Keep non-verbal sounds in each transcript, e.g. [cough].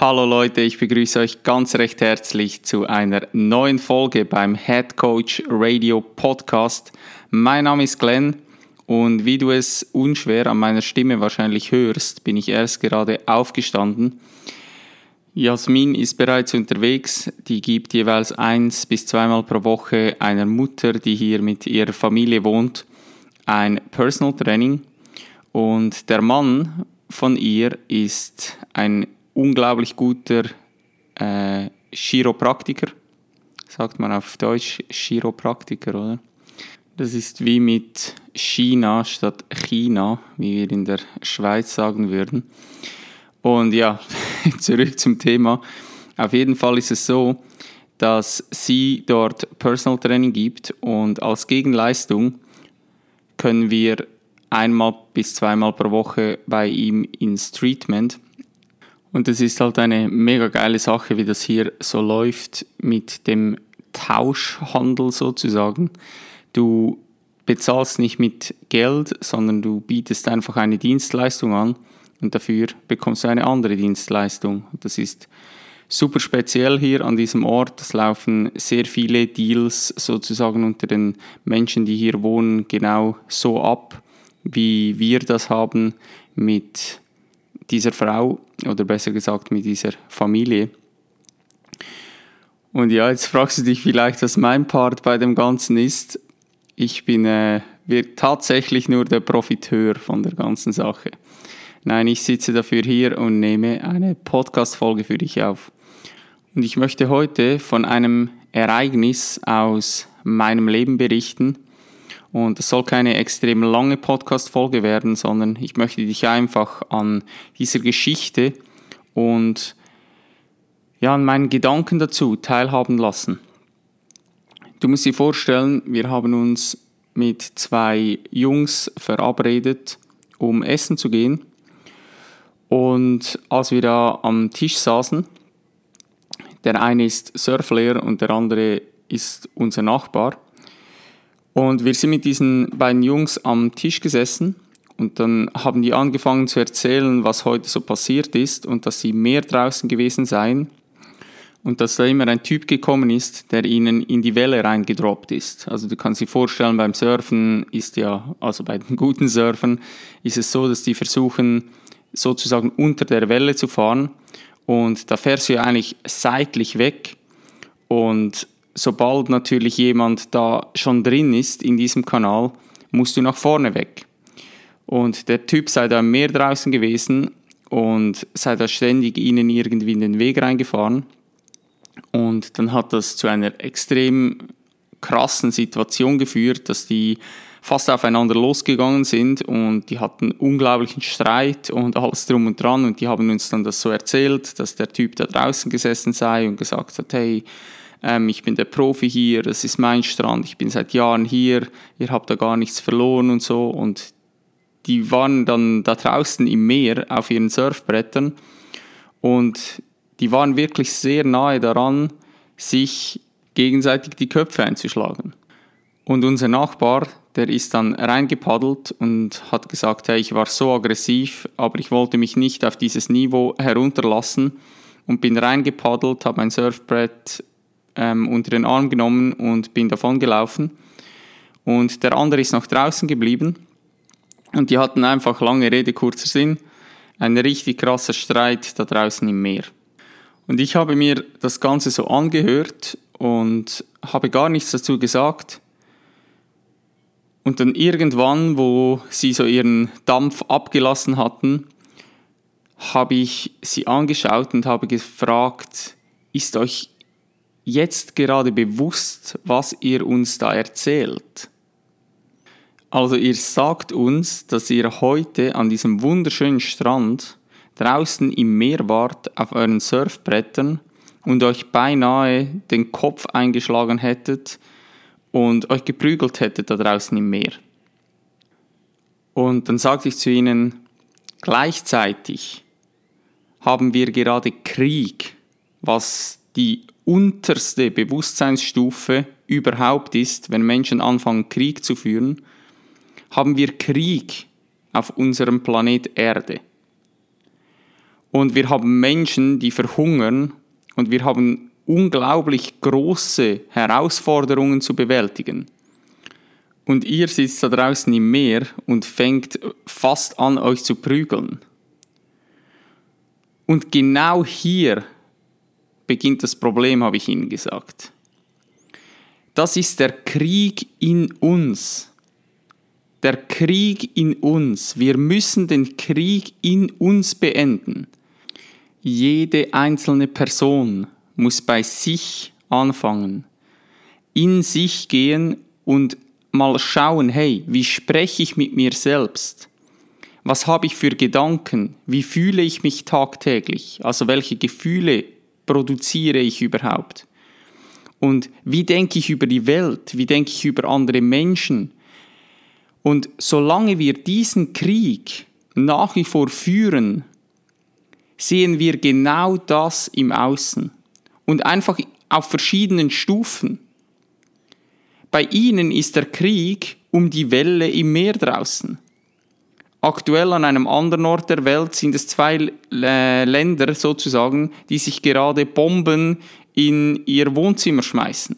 Hallo Leute, ich begrüße euch ganz recht herzlich zu einer neuen Folge beim Head Coach Radio Podcast. Mein Name ist Glenn und wie du es unschwer an meiner Stimme wahrscheinlich hörst, bin ich erst gerade aufgestanden. Jasmin ist bereits unterwegs, die gibt jeweils eins bis zweimal pro Woche einer Mutter, die hier mit ihrer Familie wohnt, ein Personal Training und der Mann von ihr ist ein unglaublich guter äh, Chiropraktiker. Sagt man auf Deutsch Chiropraktiker, oder? Das ist wie mit China statt China, wie wir in der Schweiz sagen würden. Und ja, [laughs] zurück zum Thema. Auf jeden Fall ist es so, dass sie dort Personal Training gibt und als Gegenleistung können wir einmal bis zweimal pro Woche bei ihm ins Treatment. Und es ist halt eine mega geile Sache, wie das hier so läuft mit dem Tauschhandel sozusagen. Du bezahlst nicht mit Geld, sondern du bietest einfach eine Dienstleistung an und dafür bekommst du eine andere Dienstleistung. Das ist super speziell hier an diesem Ort. Es laufen sehr viele Deals sozusagen unter den Menschen, die hier wohnen, genau so ab, wie wir das haben mit dieser Frau oder besser gesagt mit dieser Familie. Und ja, jetzt fragst du dich vielleicht, was mein Part bei dem Ganzen ist. Ich bin äh, tatsächlich nur der Profiteur von der ganzen Sache. Nein, ich sitze dafür hier und nehme eine Podcast-Folge für dich auf. Und ich möchte heute von einem Ereignis aus meinem Leben berichten, und es soll keine extrem lange Podcast-Folge werden, sondern ich möchte dich einfach an dieser Geschichte und ja, an meinen Gedanken dazu teilhaben lassen. Du musst dir vorstellen, wir haben uns mit zwei Jungs verabredet, um essen zu gehen. Und als wir da am Tisch saßen, der eine ist Surflehrer und der andere ist unser Nachbar, und wir sind mit diesen beiden Jungs am Tisch gesessen und dann haben die angefangen zu erzählen, was heute so passiert ist und dass sie mehr draußen gewesen seien und dass da immer ein Typ gekommen ist, der ihnen in die Welle reingedroppt ist. Also du kannst dir vorstellen, beim Surfen ist ja, also bei den guten Surfen, ist es so, dass die versuchen, sozusagen unter der Welle zu fahren und da fährst du ja eigentlich seitlich weg und sobald natürlich jemand da schon drin ist in diesem Kanal, musst du nach vorne weg. Und der Typ sei da mehr draußen gewesen und sei da ständig ihnen irgendwie in den Weg reingefahren. Und dann hat das zu einer extrem krassen Situation geführt, dass die fast aufeinander losgegangen sind und die hatten unglaublichen Streit und alles drum und dran und die haben uns dann das so erzählt, dass der Typ da draußen gesessen sei und gesagt hat, hey, ähm, ich bin der Profi hier, das ist mein Strand, ich bin seit Jahren hier, ihr habt da gar nichts verloren und so. Und die waren dann da draußen im Meer auf ihren Surfbrettern und die waren wirklich sehr nahe daran, sich gegenseitig die Köpfe einzuschlagen. Und unser Nachbar, der ist dann reingepaddelt und hat gesagt, hey, ich war so aggressiv, aber ich wollte mich nicht auf dieses Niveau herunterlassen und bin reingepaddelt, habe mein Surfbrett ähm, unter den Arm genommen und bin davon gelaufen. Und der andere ist noch draußen geblieben. Und die hatten einfach lange Rede, kurzer Sinn. Ein richtig krasser Streit da draußen im Meer. Und ich habe mir das Ganze so angehört und habe gar nichts dazu gesagt. Und dann irgendwann, wo sie so ihren Dampf abgelassen hatten, habe ich sie angeschaut und habe gefragt, ist euch jetzt gerade bewusst, was ihr uns da erzählt? Also ihr sagt uns, dass ihr heute an diesem wunderschönen Strand draußen im Meer wart auf euren Surfbrettern und euch beinahe den Kopf eingeschlagen hättet und euch geprügelt hättet da draußen im Meer. Und dann sagte ich zu ihnen, gleichzeitig haben wir gerade Krieg, was die unterste Bewusstseinsstufe überhaupt ist, wenn Menschen anfangen Krieg zu führen, haben wir Krieg auf unserem Planet Erde. Und wir haben Menschen, die verhungern und wir haben unglaublich große Herausforderungen zu bewältigen. Und ihr sitzt da draußen im Meer und fängt fast an, euch zu prügeln. Und genau hier beginnt das Problem, habe ich Ihnen gesagt. Das ist der Krieg in uns. Der Krieg in uns. Wir müssen den Krieg in uns beenden. Jede einzelne Person muss bei sich anfangen, in sich gehen und mal schauen, hey, wie spreche ich mit mir selbst? Was habe ich für Gedanken? Wie fühle ich mich tagtäglich? Also welche Gefühle produziere ich überhaupt? Und wie denke ich über die Welt? Wie denke ich über andere Menschen? Und solange wir diesen Krieg nach wie vor führen, sehen wir genau das im Außen und einfach auf verschiedenen Stufen. Bei ihnen ist der Krieg um die Welle im Meer draußen. Aktuell an einem anderen Ort der Welt sind es zwei äh, Länder sozusagen, die sich gerade Bomben in ihr Wohnzimmer schmeißen.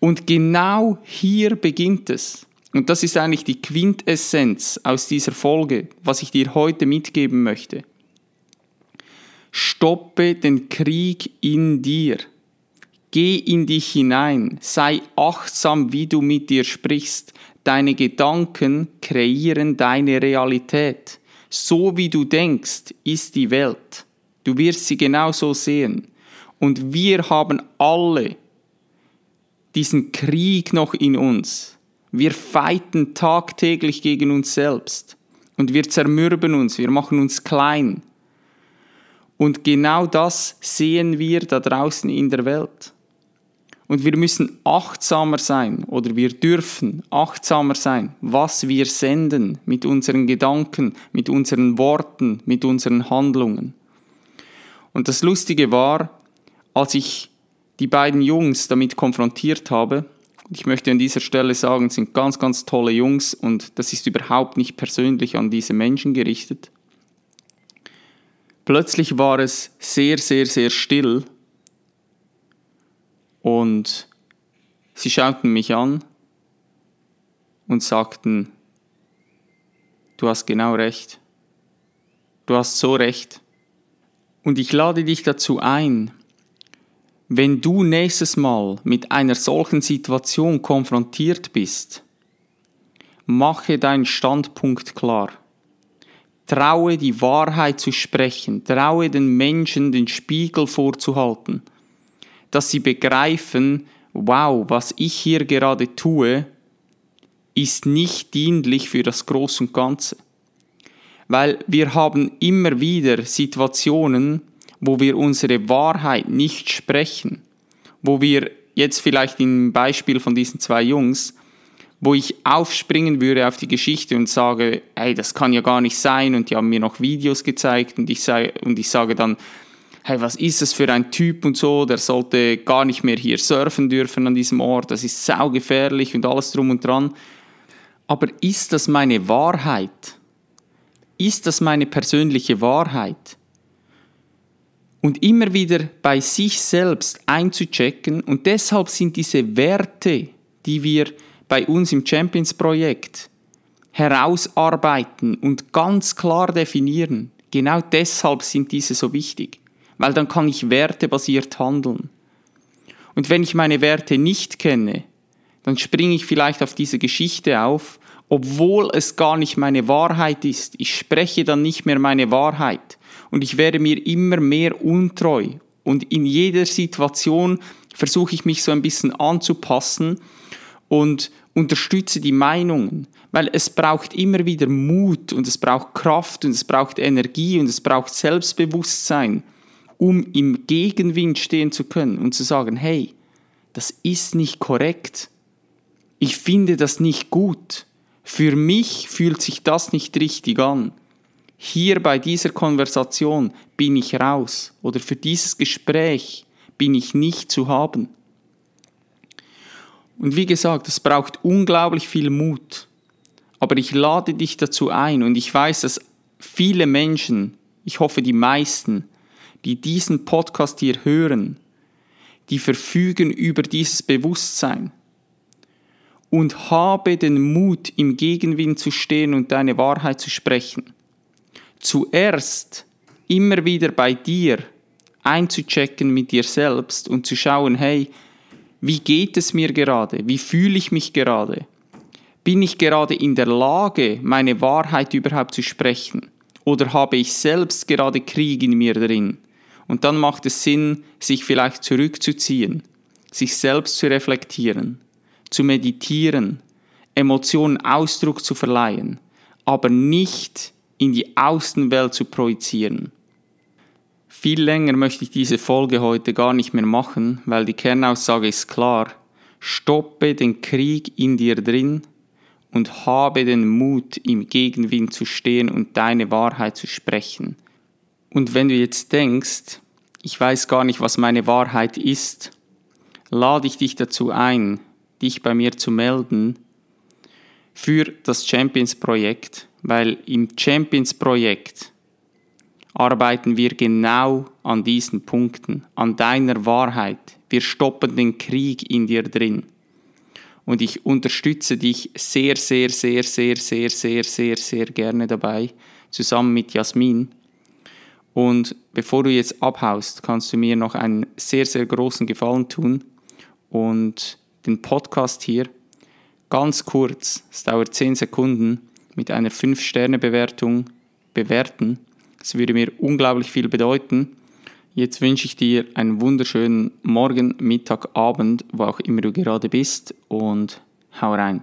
Und genau hier beginnt es. Und das ist eigentlich die Quintessenz aus dieser Folge, was ich dir heute mitgeben möchte. Stoppe den Krieg in dir. Geh in dich hinein. Sei achtsam, wie du mit dir sprichst. Deine Gedanken kreieren deine Realität. So wie du denkst, ist die Welt. Du wirst sie genau so sehen. Und wir haben alle diesen Krieg noch in uns. Wir feiten tagtäglich gegen uns selbst. Und wir zermürben uns, wir machen uns klein. Und genau das sehen wir da draußen in der Welt. Und wir müssen achtsamer sein oder wir dürfen achtsamer sein, was wir senden mit unseren Gedanken, mit unseren Worten, mit unseren Handlungen. Und das Lustige war, als ich die beiden Jungs damit konfrontiert habe, ich möchte an dieser Stelle sagen, sind ganz, ganz tolle Jungs und das ist überhaupt nicht persönlich an diese Menschen gerichtet, Plötzlich war es sehr, sehr, sehr still und sie schauten mich an und sagten, du hast genau recht, du hast so recht. Und ich lade dich dazu ein, wenn du nächstes Mal mit einer solchen Situation konfrontiert bist, mache deinen Standpunkt klar. Traue die Wahrheit zu sprechen, traue den Menschen den Spiegel vorzuhalten, dass sie begreifen, wow, was ich hier gerade tue, ist nicht dienlich für das Groß und Ganze. Weil wir haben immer wieder Situationen, wo wir unsere Wahrheit nicht sprechen, wo wir jetzt vielleicht im Beispiel von diesen zwei Jungs wo ich aufspringen würde auf die Geschichte und sage, hey, das kann ja gar nicht sein und die haben mir noch Videos gezeigt und ich, sei, und ich sage dann, hey, was ist das für ein Typ und so, der sollte gar nicht mehr hier surfen dürfen an diesem Ort, das ist saugefährlich und alles drum und dran. Aber ist das meine Wahrheit? Ist das meine persönliche Wahrheit? Und immer wieder bei sich selbst einzuchecken und deshalb sind diese Werte, die wir bei uns im Champions-Projekt herausarbeiten und ganz klar definieren. Genau deshalb sind diese so wichtig, weil dann kann ich wertebasiert handeln. Und wenn ich meine Werte nicht kenne, dann springe ich vielleicht auf diese Geschichte auf, obwohl es gar nicht meine Wahrheit ist. Ich spreche dann nicht mehr meine Wahrheit und ich werde mir immer mehr untreu. Und in jeder Situation versuche ich mich so ein bisschen anzupassen und unterstütze die Meinungen, weil es braucht immer wieder Mut und es braucht Kraft und es braucht Energie und es braucht Selbstbewusstsein, um im Gegenwind stehen zu können und zu sagen, hey, das ist nicht korrekt. Ich finde das nicht gut. Für mich fühlt sich das nicht richtig an. Hier bei dieser Konversation bin ich raus oder für dieses Gespräch bin ich nicht zu haben. Und wie gesagt, es braucht unglaublich viel Mut. Aber ich lade dich dazu ein und ich weiß, dass viele Menschen, ich hoffe die meisten, die diesen Podcast hier hören, die verfügen über dieses Bewusstsein. Und habe den Mut, im Gegenwind zu stehen und deine Wahrheit zu sprechen. Zuerst immer wieder bei dir einzuchecken mit dir selbst und zu schauen, hey, wie geht es mir gerade? Wie fühle ich mich gerade? Bin ich gerade in der Lage, meine Wahrheit überhaupt zu sprechen? Oder habe ich selbst gerade Krieg in mir drin? Und dann macht es Sinn, sich vielleicht zurückzuziehen, sich selbst zu reflektieren, zu meditieren, Emotionen Ausdruck zu verleihen, aber nicht in die Außenwelt zu projizieren. Viel länger möchte ich diese Folge heute gar nicht mehr machen, weil die Kernaussage ist klar. Stoppe den Krieg in dir drin und habe den Mut, im Gegenwind zu stehen und deine Wahrheit zu sprechen. Und wenn du jetzt denkst, ich weiß gar nicht, was meine Wahrheit ist, lade ich dich dazu ein, dich bei mir zu melden für das Champions-Projekt, weil im Champions-Projekt arbeiten wir genau an diesen Punkten, an deiner Wahrheit. Wir stoppen den Krieg in dir drin. Und ich unterstütze dich sehr, sehr, sehr, sehr, sehr, sehr, sehr, sehr gerne dabei, zusammen mit Jasmin. Und bevor du jetzt abhaust, kannst du mir noch einen sehr, sehr großen Gefallen tun und den Podcast hier ganz kurz, es dauert 10 Sekunden, mit einer 5-Sterne-Bewertung bewerten. Das würde mir unglaublich viel bedeuten. Jetzt wünsche ich dir einen wunderschönen Morgen, Mittag, Abend, wo auch immer du gerade bist und hau rein.